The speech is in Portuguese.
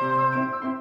Música